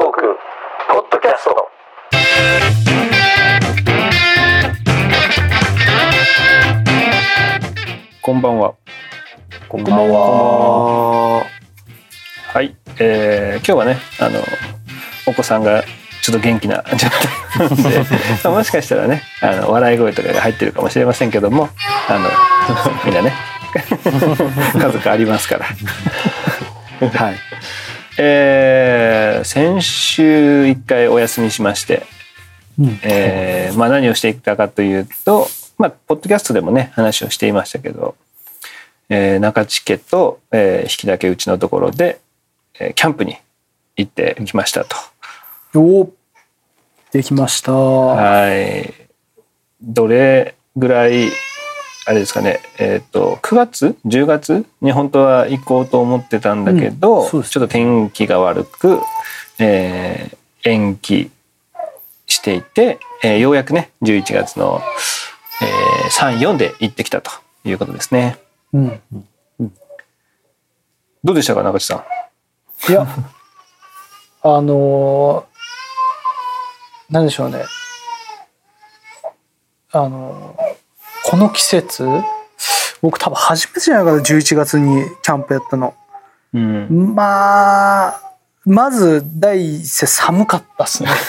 トークポッドキャストこんばんは。こんばんは。はい、えー、今日はね、あのお子さんがちょっと元気な状態なんで、まあもしかしたらね、あの笑い声とかが入ってるかもしれませんけども、あの みんなね、家族ありますから。はい。えー、先週一回お休みしまして、えーまあ、何をしていったかというと、まあ、ポッドキャストでもね話をしていましたけど、えー中地家と、えー、引きだけうちのところで、えーキャンプに行ってきましたと。おーできました。はい。どれぐらいあれですかね、えっ、と9月？10月？に本当は行こうと思ってたんだけど、うんちょっと天気が悪く、えー延期していて、えーようやくね11月の、えー、34で行ってきたということですね。うん。どうでしたか中地さん？いや、あのーなんでしょうね。あのーこの季節、僕多分初めてじゃないかな、11月にキャンプやったの。うん。まあ、まず第一声寒かったっすね。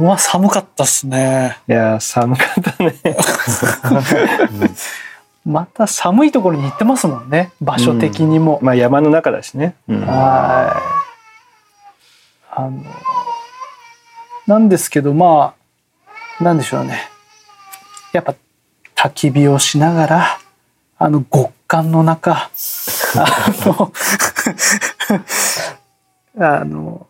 まあ寒かったっすね。いやー寒かったね。また寒いところに行ってますもんね。場所的にも。まあ山の中だしね。うんはい。あの、なんですけど、まあ、なんでしょうね。やっぱ焚き火をしながら、あの極寒の中、あの、あの、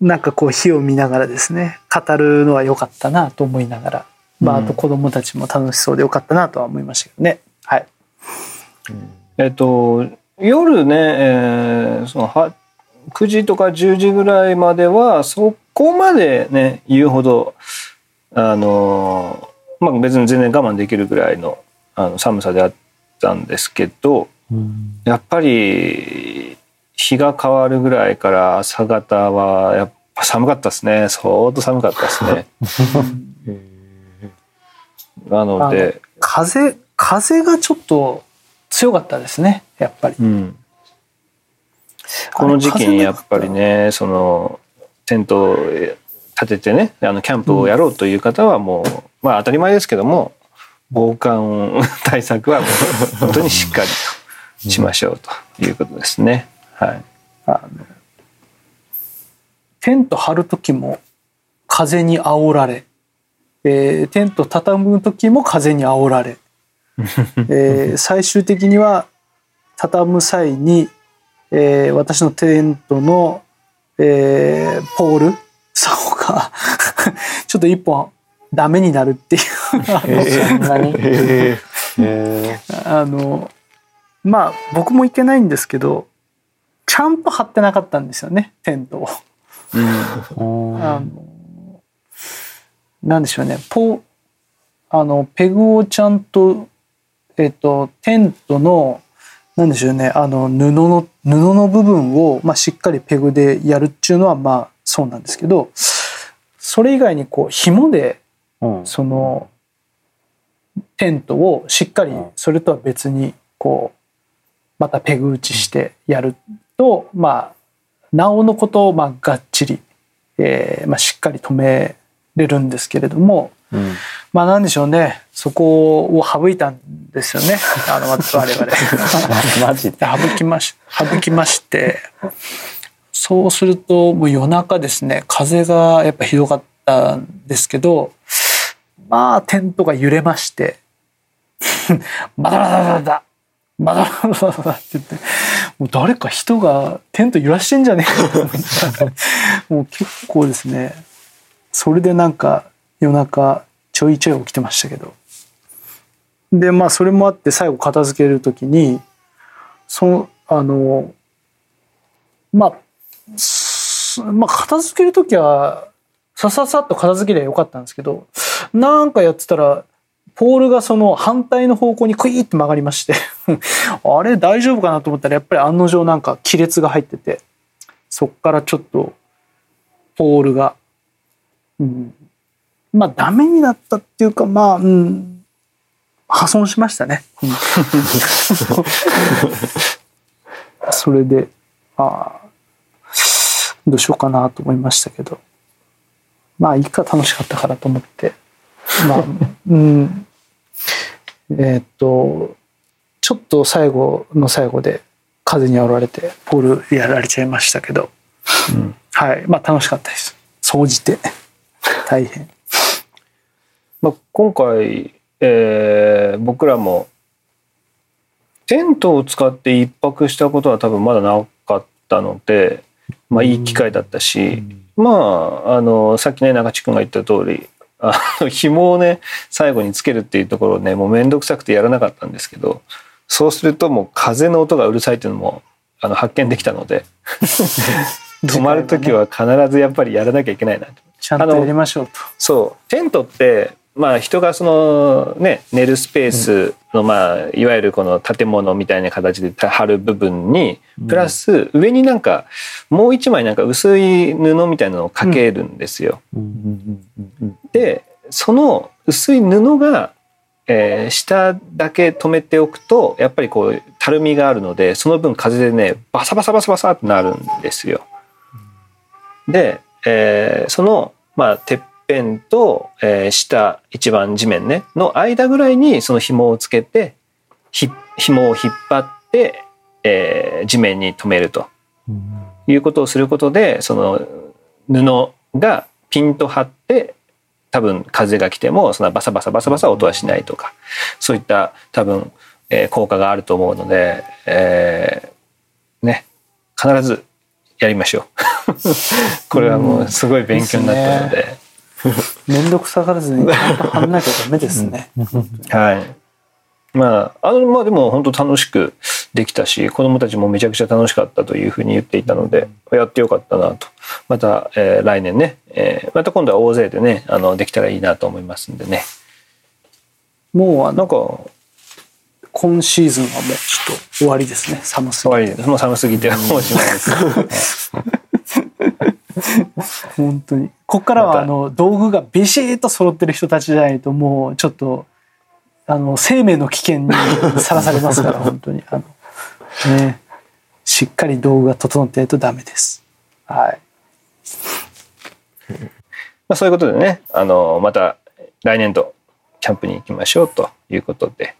なんかこう火を見ながらですね、語るのは良かったなと思いながら、まあ、あと子供たちも楽しそうで良かったなとは思いましたけどね。はい。えっと夜ね、えーそのは9時とか10時ぐらいまではそこまでね言うほどあのまあ別に全然我慢できるぐらいのあの寒さであったんですけどやっぱり日が変わるぐらいから朝方はやっぱ寒かったですね相当寒かったですね。なので、風、風がちょっと強かったですね、やっぱり。うん、この時期にやっぱりねそのテントを立ててねあのキャンプをやろうという方はもう、まあ当たり前ですけども防寒 対策は本当にしっかりとしましょうということですね。はい、あのテント張る時も風に煽られ、えーテント畳む時も風に煽られ、えー最終的には畳む際に、えー私のテントの、えーポール竿が ちょっと一本ダメになるっていうあのそんなにええあのまあ僕も行けないんですけどちゃんと張ってなかったんですよねテントを。あのなんでしょうね。ポあのペグをちゃんとえっとテントのなんでしょうね。あの布の布の部分を、まあ、しっかりペグでやるっていうのはまあそうなんですけどそれ以外にこう紐でうん。そのテントをしっかりそれとは別にこうまたペグ打ちしてやるとまあなおのことをまあがっちり、えーまあ、しっかり止めれるんですけれどもうん。まあなんでしょうね。そこを省いたんですよね。あの我々。マジ。省きまし省きましてそうするともう夜中ですね風がやっぱひどかったんですけどまあテントが揺れまして「まだまだまだまだまだまだ」って言ってもう誰か人がテント揺らしてんじゃねえかと思ったもう結構ですねそれでなんか夜中ちょいちょい起きてましたけど。でまあそれもあって最後片付ける時にそのあのまあまあ片付ける時はさささっと片付けりゃよかったんですけどなんかやってたらポールがその反対の方向にクイーって曲がりまして あれ大丈夫かなと思ったらやっぱり案の定なんか亀裂が入っててそっからちょっとポールが、うん、まあダメになったっていうかまあ、うん、破損しましたね。うん。それでああどうしようかなと思いましたけど。まあいいか楽しかったからと思って。まあ うん。えーっとちょっと最後の最後で風に煽られてポールやられちゃいましたけど、うん。はい。まあ楽しかったです。総じて。大変。まあ、今回、えー僕らもテントを使って一泊したことは多分まだなかったので、まあ、いい機会だったし、まああのさっきね中地君が言った通りあの 紐をね最後につけるっていうところをねもう面倒くさくてやらなかったんですけどそうするともう風の音がうるさいっていうのもあの発見できたので泊まる時は必ずやっぱりやらなきゃいけないなと。ちゃんとやりましょうと。そう。テントってまあ人がそのね寝るスペースのまあいわゆるこの建物みたいな形で張る部分にプラス上になんかもう一枚なんか薄い布みたいなのをかけるんですよ。でその薄い布が、えー下だけ止めておくとやっぱりこうたるみがあるのでその分風でねバサバサバサバサってなるんですよ。で、えーそのまあてっぺんと、えー下一番地面ねの間ぐらいにその紐をつけてひ紐を引っ張って、えー地面に留めると。いうことをすることでその布がピンと張って多分風が来てもそんなバサバサバサバサ音はしないとかそういった多分、えー効果があると思うので、えーね必ずやりましょう。これはもうすごい勉強になったので、面倒くさがらずにちゃんと貼んなきゃダメですね。はい。まああのまあでも本当楽しくできたし子どもたちもめちゃくちゃ楽しかったというふうに言っていたのでやってよかったなと。また、えー来年ね、えーまた今度は大勢でねあのできたらいいなと思いますんでね。もうあのなんか今シーズンはもうちょっと終わりですね。寒すぎて。終わりです。もう寒すぎてもうおしまいです、本当に。ここからはあの道具がビシッと揃ってる人たちじゃないともうちょっとあの生命の危険にさらされますから 本当に。あの、ね、しっかり道具が整ってないとダメです。はい、まあ、そういうことでねあのまた来年度キャンプに行きましょうということで。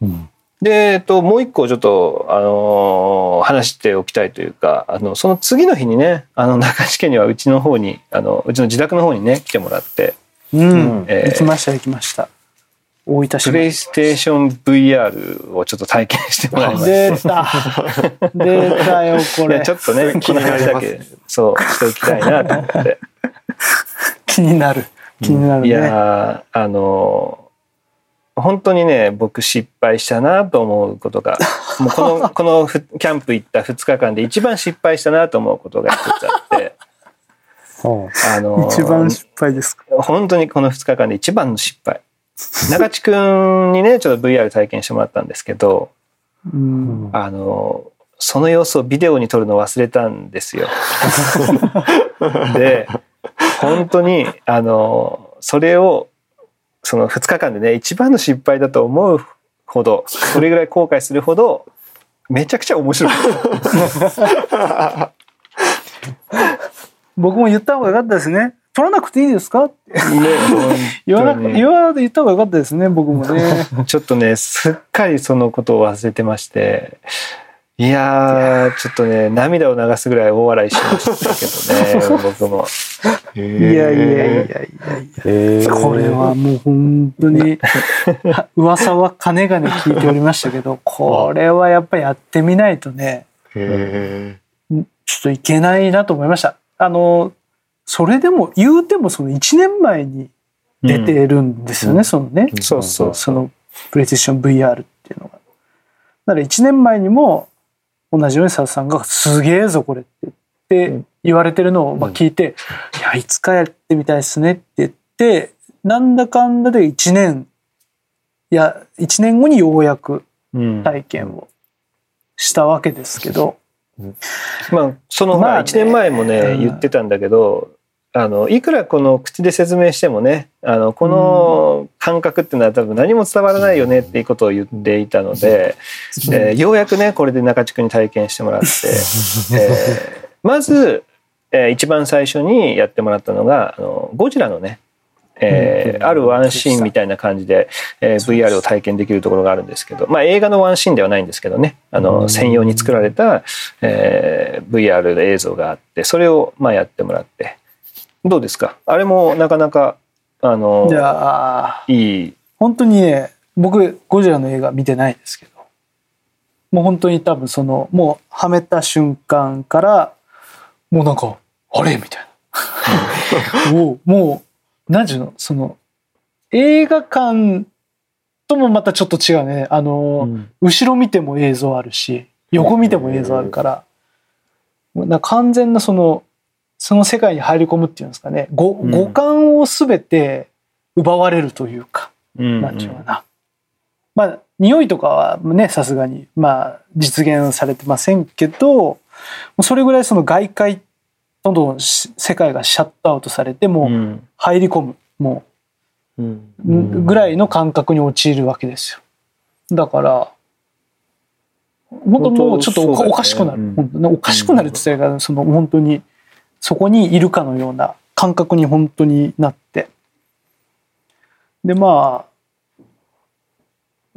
うんで、えっと、もう一個ちょっと、あのー話しておきたいというか、あの、その次の日にね、あの、中地家にはうちの方に、あの、うちの自宅の方にね、来てもらって、うん。えー行きました行きました。大分市プレイステーション VR をちょっと体験してもらいました。出た。出たよこれ。いやちょっとね、この話だけ、そう、しておきたいなと思って。気になる。気になるいね。やーあのー本当にね僕失敗したなと思うことが もうこのこのふキャンプ行った2日間で一番失敗したなと思うことが一つあって、あのー一番失敗ですか？本当にこの2日間で一番の失敗中地君にねちょっと VR 体験してもらったんですけどうんあのーその様子をビデオに撮るの忘れたんですよ。で本当にあのそれをその2日間でね一番の失敗だと思うほどそれぐらい後悔するほどめちゃくちゃ面白かった。僕も言った方が良かったですね。取らなくていいですか？ね 言わなく言わ言った方が良かったですね僕もね。ちょっとねすっかりそのことを忘れてましていやーちょっとね涙を流すぐらい大笑いしましたけどね 僕も。いやいやいやいやいや。これはもう本当に噂はかねがね聞いておりましたけど これはやっぱりやってみないとねへちょっといけないなと思いました。あのそれでも言うてもその1年前に出てるんですよね、そのね、そうそうそのプレイステーション VR っていうのが。だから1年前にも同じように佐々さんが「すげえぞこれ」って言って言われてるのをまあ聞いて「いやいつかやってみたいですね」って言ってなんだかんだで1年いや1年後にようやくうん。体験をしたわけですけど。まあそのまあね。1年前もね、うん。言ってたんだけどあのいくらこの口で説明してもねあのこの感覚っていうのは多分何も伝わらないよねっていうことを言っていたので、えーようやくねこれで中地君に体験してもらって、えーまず、えー一番最初にやってもらったのがあのゴジラのねえーあるワンシーンみたいな感じで、えー VR を体験できるところがあるんですけど、まあ、映画のワンシーンではないんですけどねあの専用に作られた、えー VR の映像があってそれをまあやってもらってどうですか？あれもなかなかあのじゃあいい。本当にね僕ゴジラの映画見てないですけどもう本当に多分そのもうはめた瞬間からもうなんかあれ？みたいな。もうもう何ていうの？その映画館ともまたちょっと違うね。あの、後ろ見ても映像あるし横見ても映像あるから、もうなんか完全なそのその世界に入り込むっていうんですかね。五感を全て奪われるというか、うんなんていうのかな。まあ、匂いとかはね、さすがに、まあ、実現されてませんけど、それぐらいその外界、どんどんし世界がシャットアウトされて、もううん。入り込む、もう。ぐらいの感覚に陥るわけですよ。だから、本当もうちょっとおか,、しくなる。ねおかしくなるって言ったらその本当に、そこにいるかのような感覚に本当になって。で、まあ、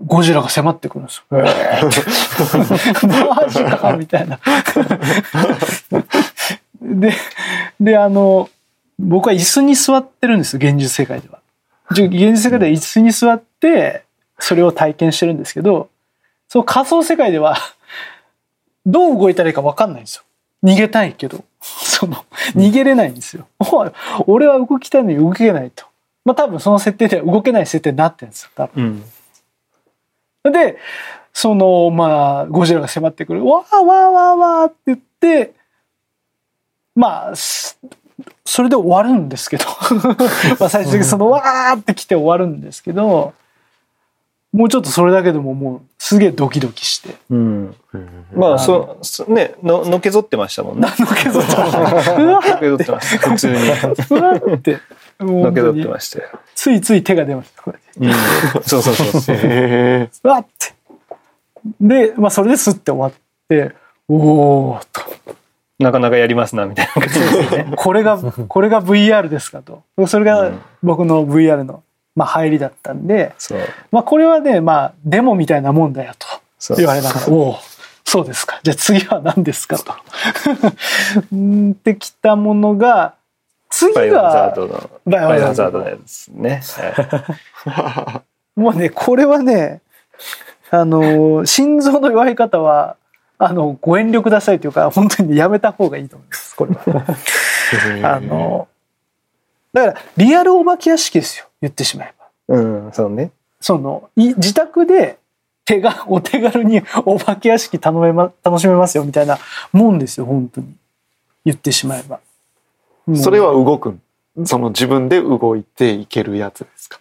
ゴジラが迫ってくるんですよ。マジかみたいな。で、で、あの、僕は椅子に座ってるんですよ、現実世界では。現実世界では椅子に座って、それを体験してるんですけど、その仮想世界では、どう動いたらいいか分かんないんですよ。逃げたいけど、その、逃げれないんですよ。俺は動きたいのに動けないと。まあ多分その設定では動けない設定になってるんですよ、多分。うんで、その、まあ、ゴジラが迫ってくる、わーわーわーわーって言って、まあ、すそれで終わるんですけど、まあ最終的にそのわーって来て終わるんですけど、もうちょっとそれだけでももうすげえドキドキして。うん。まあそそねののけぞってましたもんね。のけぞってました。のけぞってました普通に。って、のけぞってましたよ、ついつい手が出ました。うん、そうそうそうそう。わって。で、まあそれですって終わって、おーっと。なかなかやりますなみたいな感じで。す ねこれが、これが VR ですかと。それが僕の VR の、まあ、入りだったんで、まあ、これはね、まあ、デモみたいなもんだよと言われながら、おお、そうですか。じゃあ次は何ですかと。んってきたものが、次バイオハザーが、ドのバイオバイオハザードハザードのやつね、はいもうね、これはね、あの、心臓の弱い方は、あの、ご遠慮くださいというか、本当にやめた方がいいと思います、これは。あの、だから、リアルお化け屋敷ですよ、言ってしまえば。うんそうね。その、い自宅で手が、お手軽にお化け屋敷頼めま、楽しめますよ、みたいなもんですよ、本当に。言ってしまえば。それは動くん？その自分で動いていけるやつですか？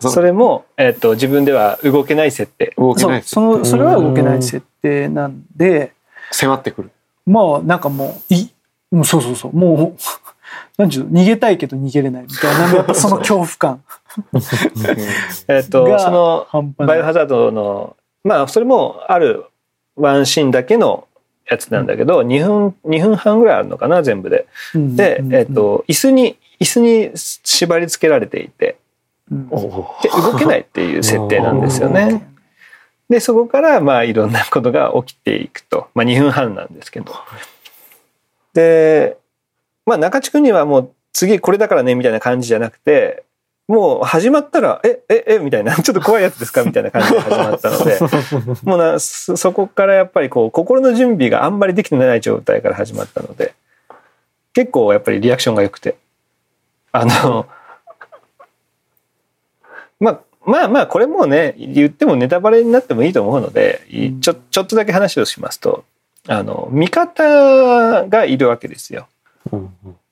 それも、えっと自分では動けない設定。そう動けないその、それは動けない設定なんで、迫ってくる。まあ、なんかもう、い、もうそうそうそう、もう、なんちゅうの逃げたいけど逃げれないみたいな、やっぱその恐怖感。えっとがその。バイオハザードのまあそれもあるワンシーンだけのやつなんだけど、2分2分半ぐらいあるのかな全部で。うんで、うんえっと椅子に椅子に縛り付けられていて。うん。で動けないっていう設定なんですよね。でそこからまあいろんなことが起きていくと、まあ、2分半なんですけど。でまあ中地君にはもう次これだからねみたいな感じじゃなくてもう始まったら「えええみたいな「ちょっと怖いやつですか?」みたいな感じで始まったので もうなそそこからやっぱりこう心の準備があんまりできてない状態から始まったので結構やっぱりリアクションが良くてあの まあまあまあこれもうね言ってもネタバレになってもいいと思うのでちょちょっとだけ話をしますとあの味方がいるわけですよ。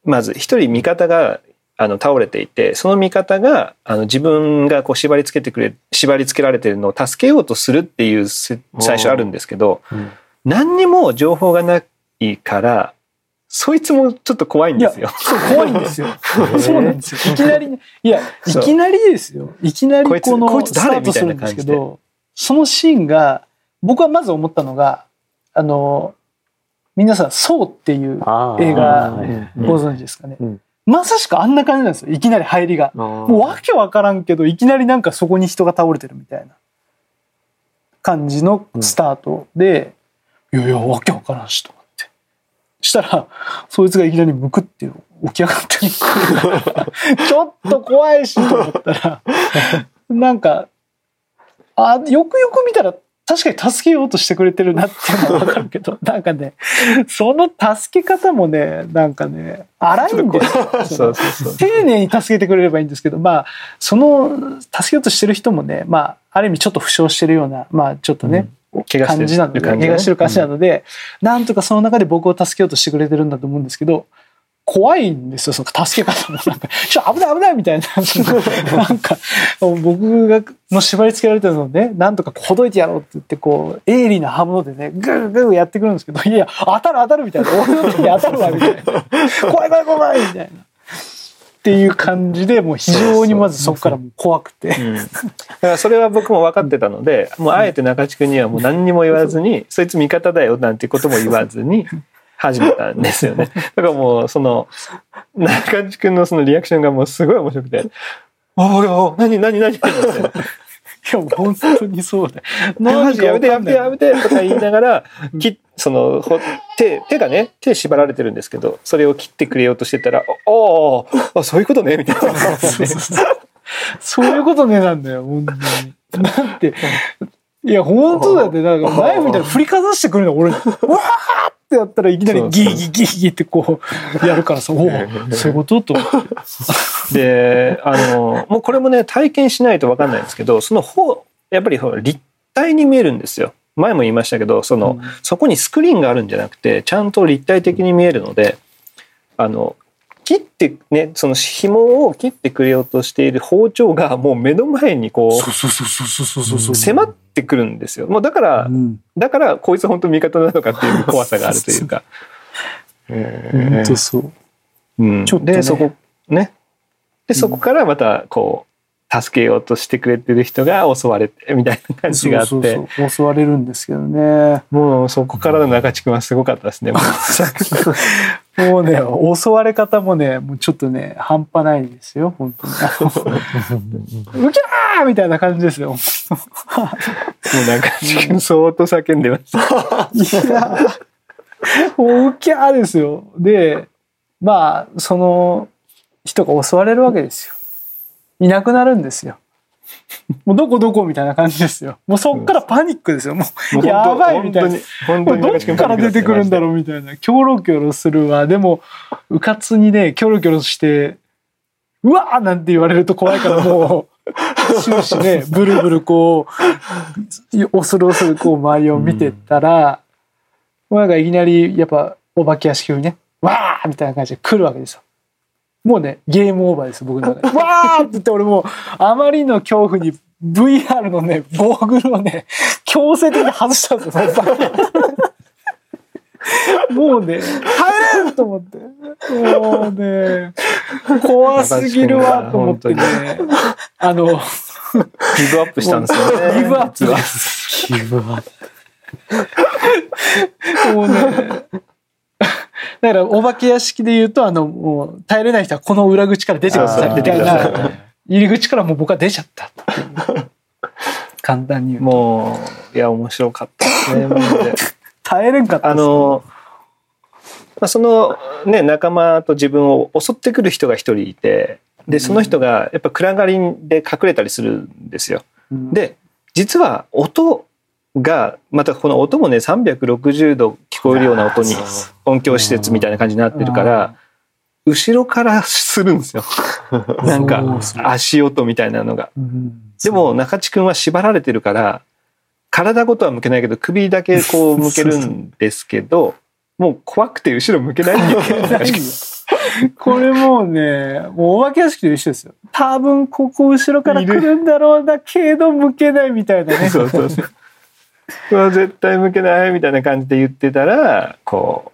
まず一人味方があの倒れていてその味方があの自分がこう縛り付けてくれ縛り付けられてるのを助けようとするっていうせ最初あるんですけど何にも情報がないからそいつもちょっと怖いんですよ。怖いんですよ。そうなんですよ。いきなりね、いや、いきなりですよ。いきなりこいつこのスタートするんですけど、そのシーンが、僕はまず思ったのが、あの、皆さん、そうっていう映画うんご存知ですかね？うんまさしくあんな感じなんですよ。いきなり入りが。もうもわけわからんけど、いきなりなんかそこに人が倒れてるみたいな感じのスタートで、いやいや、わけわからんしと思って。したら、そいつがいきなりむくって起き上がってる ちょっと怖いしと思ったら、なんか、あ、よくよく見たら、確かに助けようとしてくれてるなっていうのはわかるけど、なんかね、その助け方もね、なんかね、荒いんで。丁寧に助けてくれればいいんですけど、まあ、その、助けようとしてる人もね、まあ、ある意味ちょっと負傷してるような、まあ、ちょっとね、怪我してる感じなので、怪我してる感じなので、なんとかその中で僕を助けようとしてくれてるんだと思うんですけど、怖いんですよ、その助け方も。なんか、ちょ、危ない危ないみたいな。なんか、僕が、の縛り付けられてるのをね、なんとかほどいてやろうって言って、こう、鋭利な刃物でね、グーグーやってくるんですけど、いや、当たる当たるみたいな。俺の時に当たるわ、みたいな。怖い怖い怖いみたいな。っていう感じで、もう非常にまずそこからもう怖くて。うん だからそれは僕も分かってたので、もうあえて中地君にはもう何にも言わずに、そいつ味方だよなんてことも言わずに始めたんですよね。だからもうその中地君のそのリアクションがもうすごい面白くて、おおお何何何？ってなって。いや、本当にそうで。マジやめてやめてやめめてとか言いながら、きそのほ手手がね手縛られてるんですけどそれを切ってくれようとしてたら「おおそういうことね」みたいな。そういうことねなんだよ、本当に。なんて、いや、本当だって、なんかナイフみたいな振りかざしてくるの、俺。わーってやったらいきなりギーギーギーギーってこう、やるからさ、おお、そういうことと。であのもうこれもね体験しないと分かんないんですけどその方やっぱり立体に見えるんですよ。前も言いましたけどその、うんそこにスクリーンがあるんじゃなくてちゃんと立体的に見えるのであの切ってねその紐を切ってくれようとしている包丁がもう目の前にこそう迫ってくるんですよ。もうだから、うん。だからこいつ本当味方なのかっていう怖さがあるというか。本当そう。うんちょっとねでそこねでそこからまたこう助けようとしてくれてる人が襲われてみたいな感じがあってそうそうそう襲われるんですけどね。もうそこからの中地君はすごかったですね。もうね、襲われ方もね、もうちょっとね、半端ないんですよ、本当に。うきゃーみたいな感じですよ。もう中地君相当叫んでました。いや、もううきゃーですよ。で、まあ、その人が襲われるわけですよ。いなくなるんですよ。もうどこどこみたいな感じですよ。もうそっからパニックですよ。もう、やばいみたいな。本当にどっから出てくるんだろうみたいな。キョロキョロするわ。でも、うかつにね、キョロキョロして、うわーなんて言われると怖いからもう、終始ね、ブルブルこう、恐る恐るこう周りを見てったら、もうなんかいきなりやっぱお化け屋敷にね、わーみたいな感じで来るわけですよ。もうね、ゲームオーバーです、僕の中で。わーって言って俺もう、あまりの恐怖に VR のね、ゴーグルをね、強制的に外したんですよ、その場 もうね、耐えれんと思って。もうね、怖すぎるわと思ってね。あの、ギブアップしたんですよね。ギブアップ実はです。気分はもうね。だから、お化け屋敷で言うと、あの、もう、耐えれない人はこの裏口から出てくださいみたいな、入り口からもう僕は出ちゃった。簡単に言うと。もう、いや、面白かったですね。耐えれんかったあですの、まあ、そのね、仲間と自分を襲ってくる人が一人いて、で、その人がやっぱ暗がりで隠れたりするんですよ。うんで、実は音が、またこの音もね、360度聞こえるような音に音響施設みたいな感じになってるから、後ろからするんですよ。なんか足音みたいなのが。うんでも中地君は縛られてるから、体ごとは向けないけど首だけこう向けるんですけど、もう怖くて後ろ向けない これもうね、もうお化け屋敷と一緒ですよ。多分ここ後ろから来るんだろうなけど向けないみたいなね。そうそうそう。うわ絶対向けないみたいな感じで言ってたらこ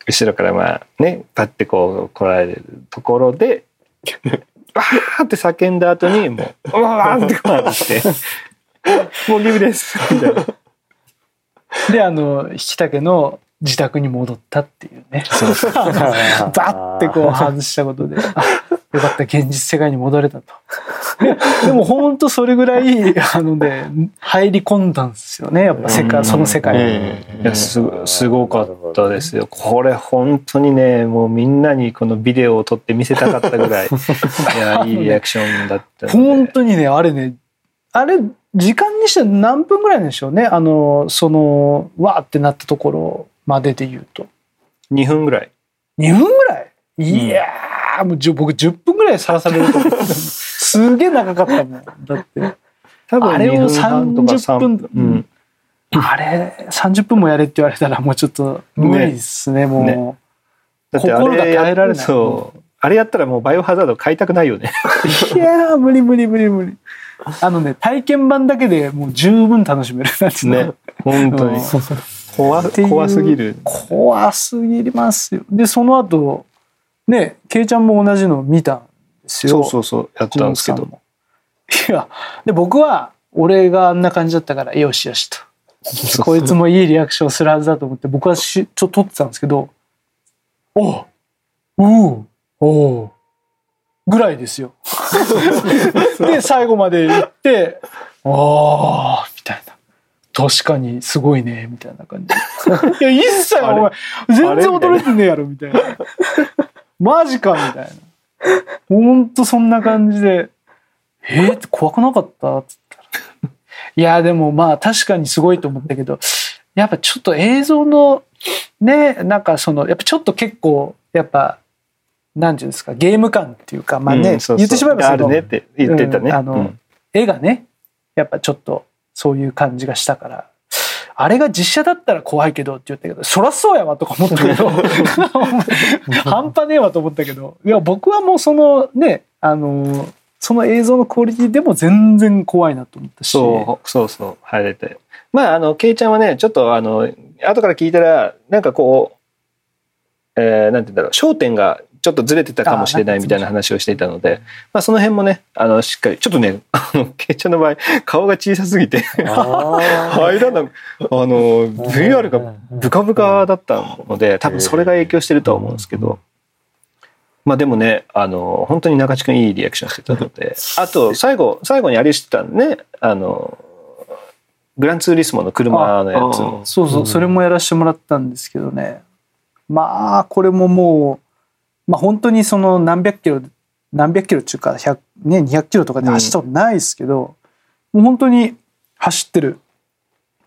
う後ろからまあねパッてこう来られるところで「わー!」って叫んだ後にもう「うわー!」ってこうなって「もうギブです」みたいな。であの引竹の自宅に戻ったっていうねバッてこう外したことであよかった現実世界に戻れたと。で でも本当それぐらいあのね入り込んだんですよね。やっぱ世界その世界に。いやすすごかったですよ。これ本当にねもうみんなにこのビデオを撮って見せたかったぐらい。いやいいリアクションだった本当にねあれねあれ時間にして何分ぐらいなんでしょうね。あのそのわーってなったところまでで言うと。2分ぐらい。2分ぐらい？いやー、もうじゅ僕10分ぐらいさらされると思ってすげえ長かったもん。だって。多分あれを2分半とか30分。3うん。あれ30分もやれって言われたらもうちょっと無理ですねもう、ねだってあ心が耐えやられない。そう。あれやったらもうバイオハザード買いたくないよね。いやー無理無理無理無理。あのね体験版だけでもう十分楽しめるなんね。本当に。うん。怖怖すぎる。怖すぎますよ。でその後ねケイちゃんも同じの見た。んですよそうそうそうやったんですけど。いやで僕は俺があんな感じだったからよしよしとこいつもいいリアクションするはずだと思って僕はしちょっと撮ってたんですけどおうおうおうぐらいですよ。で最後まで行ってああみたいな。確かにすごいねみたいな感じ。いや一切お前全然驚いてねえやろみたいな。マジかみたいな。ほんとそんな感じで。え？ー、怖くなかった？っつったら。いや、でもまあ確かにすごいと思ったけど、やっぱちょっと映像の、ね、なんかその、やっぱちょっと結構、やっぱ、なんていうんですか、ゲーム感っていうか、まあね、うんそうそう言ってしまえばそのあるねって言ってたね。うんあの絵がね、やっぱちょっとそういう感じがしたから、あれが実写だったら怖いけどって言ったけど、そらそうやわとか思ったけど、半端ねえわと思ったけど、いや、僕はもうそのね、あの、その映像のクオリティでも全然怖いなと思ったし。そうそうそう入れて。まああのケイちゃんはねちょっとあの後から聞いたらなんかこう、えー、なんて言うんだろう焦点がちょっとずれてたかもしれないみたいな話をしていたので、まあその辺もねあのしっかりちょっとね あのケイちゃんの場合顔が小さすぎて入ら なあの VR がブカブカだったので多分それが影響してるとは思うんですけど。まあでもね、あの、本当に中地君いいリアクションしてたので、あと最後、最後にあれしてたんね、あの、グランツーリスモの車のやつも。そうそう、それもやらせてもらったんですけどね。まあ、これももう、まあ本当にその何百キロ、何百キロっていうか、100ね、200キロとかで走ったことないですけど、もう本当に走ってる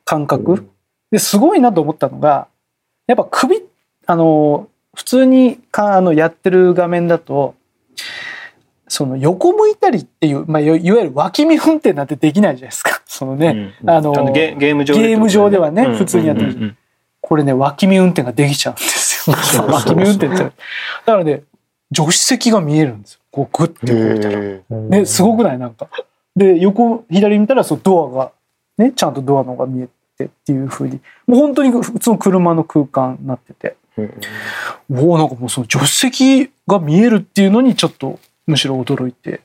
感覚。ですごいなと思ったのが、やっぱ首、あの、普通にかあのやってる画面だと、その横向いたりっていう、まあ、いわゆる脇見運転なんてできないじゃないですか。そのね、うんあのゲゲーム上ではねうん。普通にやってる。うんうんうん。これね、脇見運転ができちゃうんですよ。脇見運転って。だからね、助手席が見えるんですよ。こうグッて動いたら。へね、すごくない？なんか。で、横、左見たら、そう、ドアが、ね、ちゃんとドアのが見えてっていう風に、もう本当に普通の車の空間になってて、えおおなんかもうその助手席が見えるっていうのにちょっと、むしろ驚いて、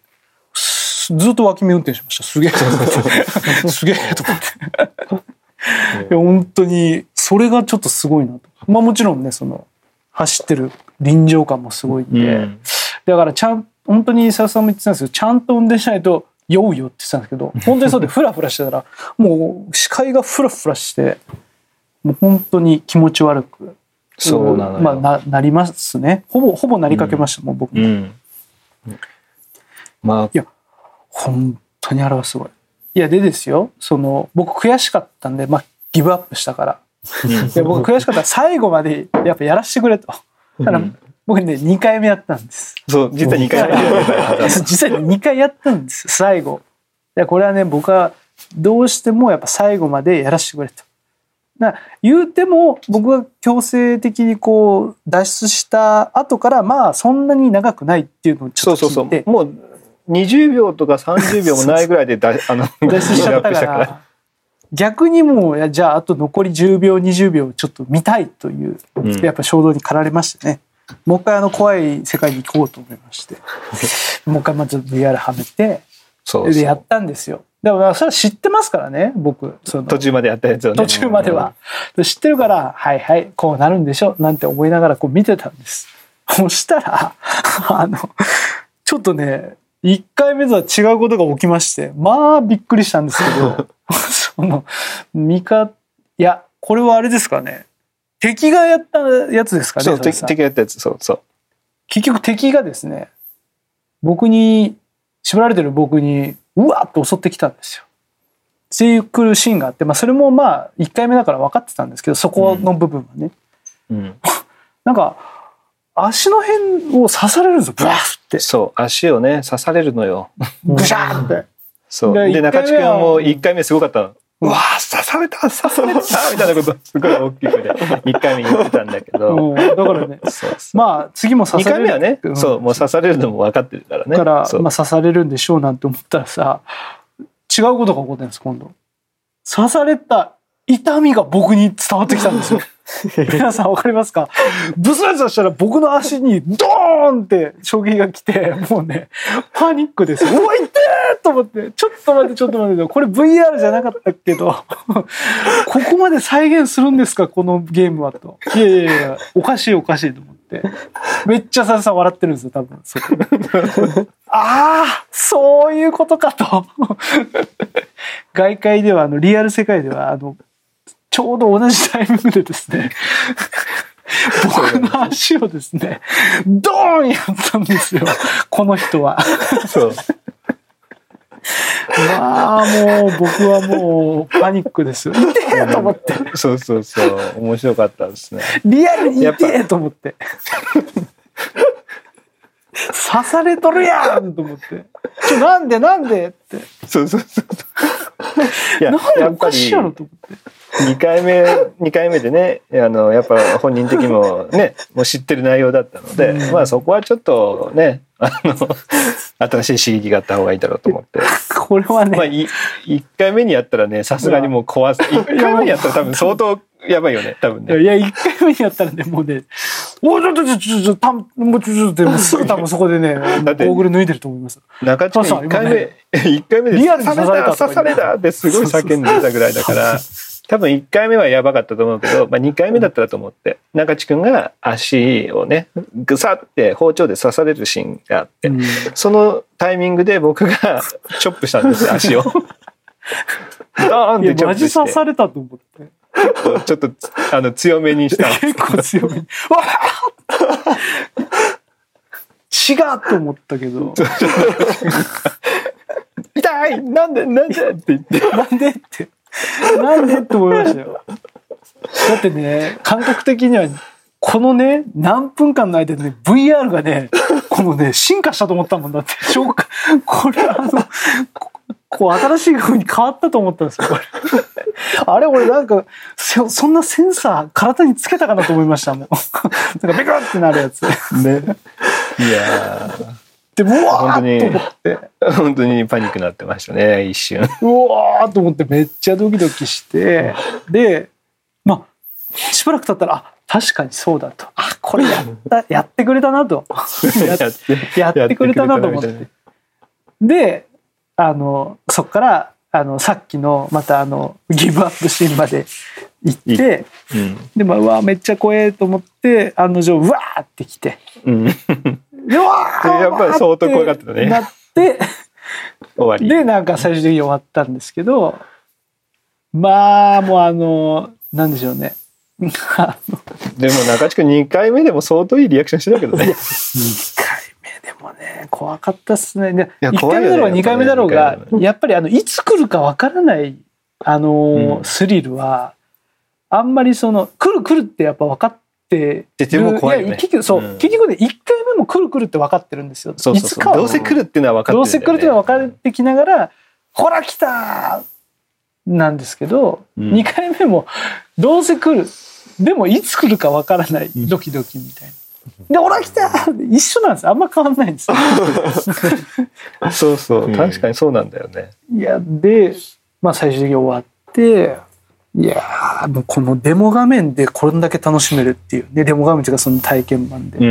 すずっと脇見運転しました。すげえと思って。すげえと思って。いや本当にそれがちょっとすごいなと。まあもちろんねその走ってる臨場感もすごいんで、うん。だからちゃん本当に伊沢さんも言ってたんですけどちゃんと運転しないと酔うよって言ってたんですけど本当にそうでフラフラしてたら もう視界がフラフラしてもう本当に気持ち悪くそうなまあ、ななりますね。ほぼほぼなりかけました、もう僕。も、うん。まあ。本当にあれはすごい。いやでですよその僕悔しかったんでまあギブアップしたからいや僕悔しかったら最後までやっぱやらせてくれと。だから僕ね2回目やったんです。そう実は2回目 実際2回やったんですよ最後。いやこれはね僕はどうしてもやっぱ最後までやらせてくれと。だから言うても僕が強制的にこう脱出した後からまあそんなに長くないっていうのをちそうそうそょっと聞いうてもう20秒とか30秒もないぐらいでだあの脱出しちゃったから。逆にもうじゃああと残り10秒20秒ちょっと見たいという、うん。やっぱ衝動に駆られましてね。もう一回あの怖い世界に行こうと思いまして。もう一回まず VR はめてそうでやったんですよ。でもそれは知ってますからね僕その。途中までやったやつをね。途中までは。知ってるから、はいはい、こうなるんでしょ、なんて思いながらこう見てたんです。そしたら、あの、ちょっとね、1回目とは違うことが起きまして、まあびっくりしたんですけど、その、味方、いや、これはあれですかね。敵がやったやつですかね。そう敵敵がやったやつそうそう結局敵がですね、僕に、縛られてる僕に、うわっと襲ってきたんですよ。っていう来るシーンがあって、まあそれもまあ1回目だから分かってたんですけど、そこの部分はね。うん なんか、足の辺を刺されるんですよ、ブワーって。そう足をね刺されるのよ。ぐしゃーって。そう。でで中地君も1回目すごかったの。うわー刺された。刺された。みたいなことすごい大きい声で1回目言ってたんだけど。うん。だからね、まあ次も刺2される。回目はねん。そうもう刺されるのも分かってるからね。だから、まあ刺されるんでしょうなんて思ったらさ、違うことが起こってるんです、今度。刺された痛みが僕に伝わってきたんですよ。皆さんわかりますか？ブスッとしたら僕の足にドーンって衝撃が来て、もうね、パニックです。うわ、痛えと思って、ちょっと待って、ちょっと待って、これ VR じゃなかったけど、ここまで再現するんですか、このゲームはと。いやいやいや、おかしいおかしいと思って。めっちゃ佐々さん笑ってるんですよ、多分。そこああ、そういうことかと。外界では、あの、リアル世界では、あの、ちょうど同じタイミングでですね、僕の足をですね、ドーンやったんですよ、この人は。そうまあ、もう、僕はもう、パニックですよ。痛えと思って。そうそうそう面白かったですねリアルにやっぱ痛えと思って。刺されとるやんと思って。ちょ、なんでなんで？って。そうそうそういやなんでおかしいやろと思って。2回目2回目でねあのやっぱ本人的にもねもう知ってる内容だったので、うん。まあそこはちょっとねあの新しい刺激があった方がいいだろうと思って、これはね、まあ、い1回目にやったらねさすがにもう壊す。1回目にやったら多分相当やばいよね多分ね。いや、一回目にやったらね、もうね、おいちょっとちょっとちょっと、たんもうちょっとすぐ多分そこでね、ゴーグル脱いでると思います。中地君1回目、一回目で刺された刺されたってすごい叫んでたぐらいだから多分1回目はやばかったと思うけど、まあ、2回目だったらと思って中地君が足をねぐさって包丁で刺されるシーンがあって、うんそのタイミングで僕が チョップしたんですよ足を。ドーンってチョップしてジ刺されたと思って。ちょっとあの強めにした。の結構強め。に。わー違うと思ったけど、痛い！なんで？なんで？って言って。なんでって、なんでって思いましたよ。だってね、感覚的には、このね、何分間の間でね、VR がね、このね、進化したと思ったもんだって、これあの、ここう新しい風に変わったと思ったんですよ。あれ、俺なんか、そそんなセンサー体につけたかなと思いましたもん。なんかビクッってなるやつ。ねいやで、うわーっと思って、ー 本当にパニックになってましたね一瞬。うわーと思ってめっちゃドキドキして、で、まあ、しばらく経ったら、あ、確かにそうだと。あ、これやった、やってくれたなと。やってやってくれたなと思って。で、あの、そっから、あの、さっきの、またあの、ギブアップシーンまで行って、うん。で、まあ、うわーめっちゃ怖えと思って、案の定、うわーって来て、うん、うわーやっぱり相当怖かったね。なって、終わり。でなんか最終的に終わったんですけどまあもうあのなんでしょうね。でも中地君2回目でも相当いいリアクションしてたけどね。2回目でもね怖かったっすね。でや1怖いよね回目だろうが2回目だろうがやっぱね二回目。やっぱりあのいつ来るかわからないあの、うん。スリルはあんまりその来る来るってやっぱ分かってる。でも怖いよね。や結局そう、うん。結局ね1回目も来る来るって分かってるんですよ。そうそうそう。いつかは。どうせ来るっていうのは分かってるどう。せ来るっていうのは分かってきながら「ほら来た!」なんですけど、うん。2回目もどうせ来るでもいつ来るか分からないドキドキみたいな。で「ほら来た!」一緒なんです。あんま変わんないんですよ。そうそう、うん。確かにそうなんだよね。いやで、まあ、最終的に終わっていやーもうこのデモ画面でこれだけ楽しめるっていう。ねデモ画面というかその体験版で、うん。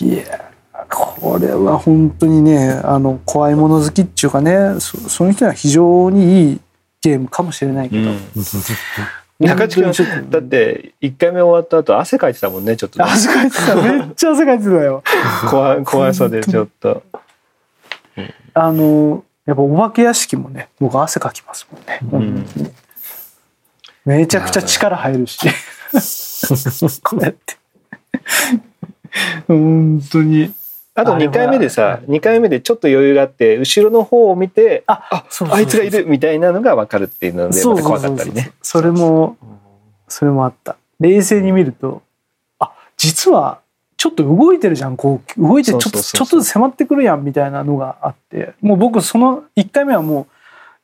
いやーこれは本当にねあの怖いもの好きっていうかねそそういう人には非常にいいゲームかもしれないけど、中地君だって1回目終わった後汗かいてたもんねちょっとね。汗かいてた。めっちゃ汗かいてたよ。怖怖さでちょっと。あのやっぱお化け屋敷もね僕汗かきますもんね、ん。本当に。めちゃくちゃ力入るし。こうやって。本当にあとあれは2回目でさ2回目でちょっと余裕があって後ろの方を見てああいつがいるみたいなのが分かるっていうのでまた怖かったりね。それもそれもあった。冷静に見るとあ実はちょっと動いてるじゃんこう動いてちょっとちょっとずつ迫ってくるやんみたいなのがあって。もう僕その1回目はも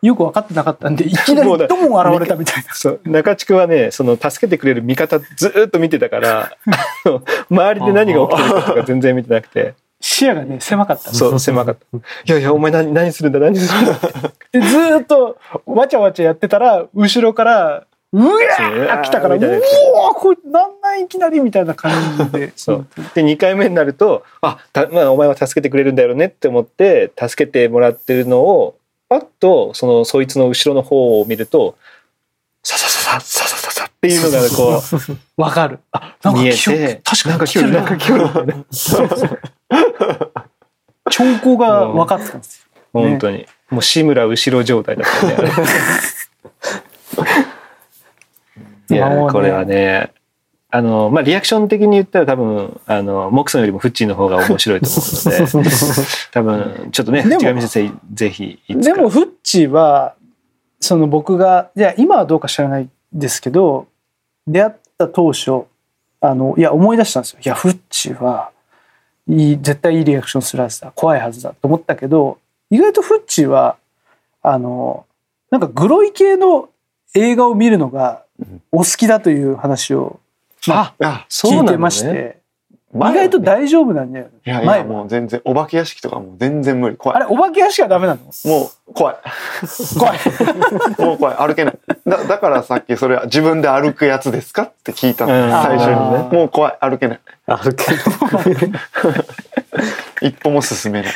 うよく分かってなかったんで いきなりドン現れたみたいな。そう中地君はねその助けてくれる味方ずーっと見てたから 周りで何が起きてるかとか全然見てなくて視野がね狭かった。そう狭かった「いやいやお前何何するんだ何するんだ」でずーっとわちゃわちゃやってたら後ろからうわそうー来たからうおーこれなんなんいきなりみたいな感じで。そう。で2回目になると「あた、まあ、お前は助けてくれるんだよね」って思って助けてもらってるのをパッとそのそいつの後ろの方を見るとササササササササっていうのがこ わかる。あなんか確かになんか来よるなんか来よるみたいな兆候が分かってたんですよ。う本当に。もう志村後ろ状態だったねあれ。いやこれはねあのまあリアクション的に言ったら多分あのモクソンよりもフッチーの方が面白いと思うので 多分ちょっとねでも淵上先生ぜひでもフッチはその僕がいや今はどうか知らないですけど出会った当初あのいや思い出したんですよ。いやフッチはいい絶対いいリアクションするはずだ。怖いはずだと思ったけど意外とフッチはあのなんかグロい系の映画を見るのがお好きだという話をああ聞いてまして、意外と大丈夫なんだよ、いやい前は。やもう全然お化け屋敷とかもう全然無理怖い。あれお化け屋敷はダメなの？もう怖い。怖い。もう怖い。歩けない。だだからさっきそれは自分で歩くやつですかって聞いたの、うん。最初にね。もう怖い。歩けない。歩け 一歩も進めない。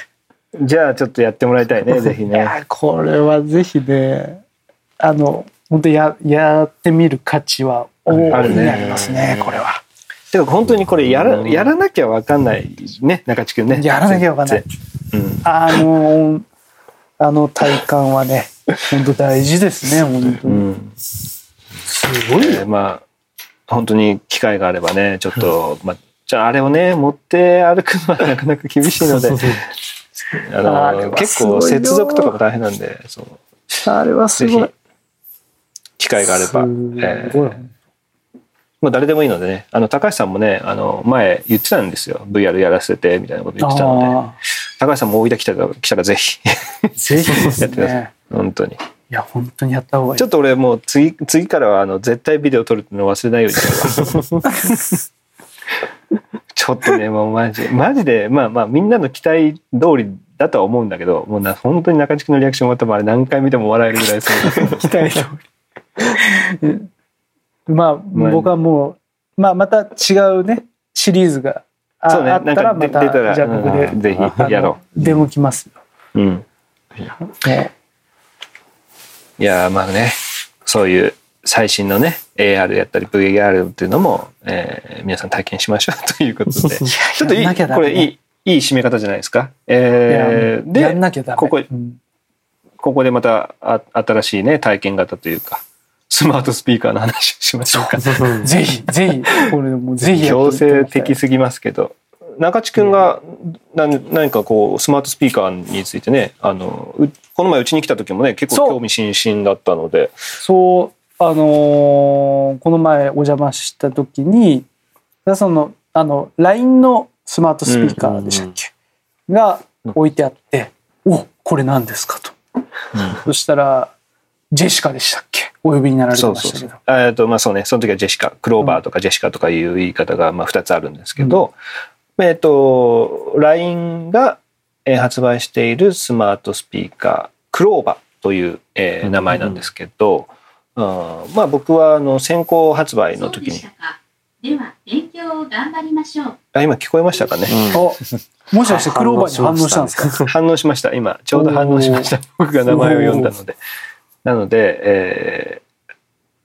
じゃあちょっとやってもらいたいね ぜひね。いやこれはぜひねあの本当ややってみる価値は大いにありますねこれは。てか本当にこれやらやらなきゃわかんない。ね中地君ね。やらなきゃわかんない。うん。あのあの体感はね本当大事ですね本当うに。ん。すごいよ。えーまあ本当に機会があればねちょっと、まあ、じゃああれをね持って歩くのはなかなか厳しいのであの結構接続とかも大変なんでそう。あれはすごい。機会があれば、すえごい。ーまあ、誰でもいいのでね。あの高橋さんもねあの前言ってたんですよ。VR やらせてみたいなこと言ってたので。あ高橋さんも大分来たら来たらぜひ。あぜひです やってくださいね。本当に。いや本当にやった方がいい。ちょっと俺もう次次からはあの絶対ビデオ撮るっていうのを忘れないように。ちょっとねもうマジマジでまあまあみんなの期待通りだとは思うんだけどもうな本当に中地君のリアクションは多分あれ何回見ても笑えるぐらいする 期待通り。まあまあ僕はもうまあまた違うねシリーズがあ,、そうねあったらまたじゃあで、うんぜひやろデモ来ますよ。う、うん、もいやーまあねそういう最新のね AR やったり VR っていうのも、えー皆さん体験しましょう。ということで。ちょっといいね。これいいいい締め方じゃないですか？えーで。ここうん。ここでまたあ新しいね体験型というかスマートスピーカーの話をしましょうか。ぜひぜひこれもうぜひ強制的すぎますけど中地君が何何かこうスマートスピーカーについてねあのうこの前うちに来た時もね結構興味津々だったので。そうあのーこの前お邪魔した時にそのあの LINE のスマートスピーカーでしたっけ、が置いてあって「おこれ何ですか?」と、そしたら「ジェシカでしたっけ?」お呼びになられてましたけど。えっとまあそうね。その時はジェシカクローバーとかジェシカとかいう言い方がまあ2つあるんですけど、えっと LINE がえー発売しているスマートスピーカークローバーという、えー名前なんですけど、あーまあ僕はあの先行発売の時に。そうでしたか。では勉強を頑張りましょう。あ今聞こえましたかね、おもしかしてクローバーに反応したんですか？反応しました。今ちょうど反応しました。僕が名前を読んだのでなので、えー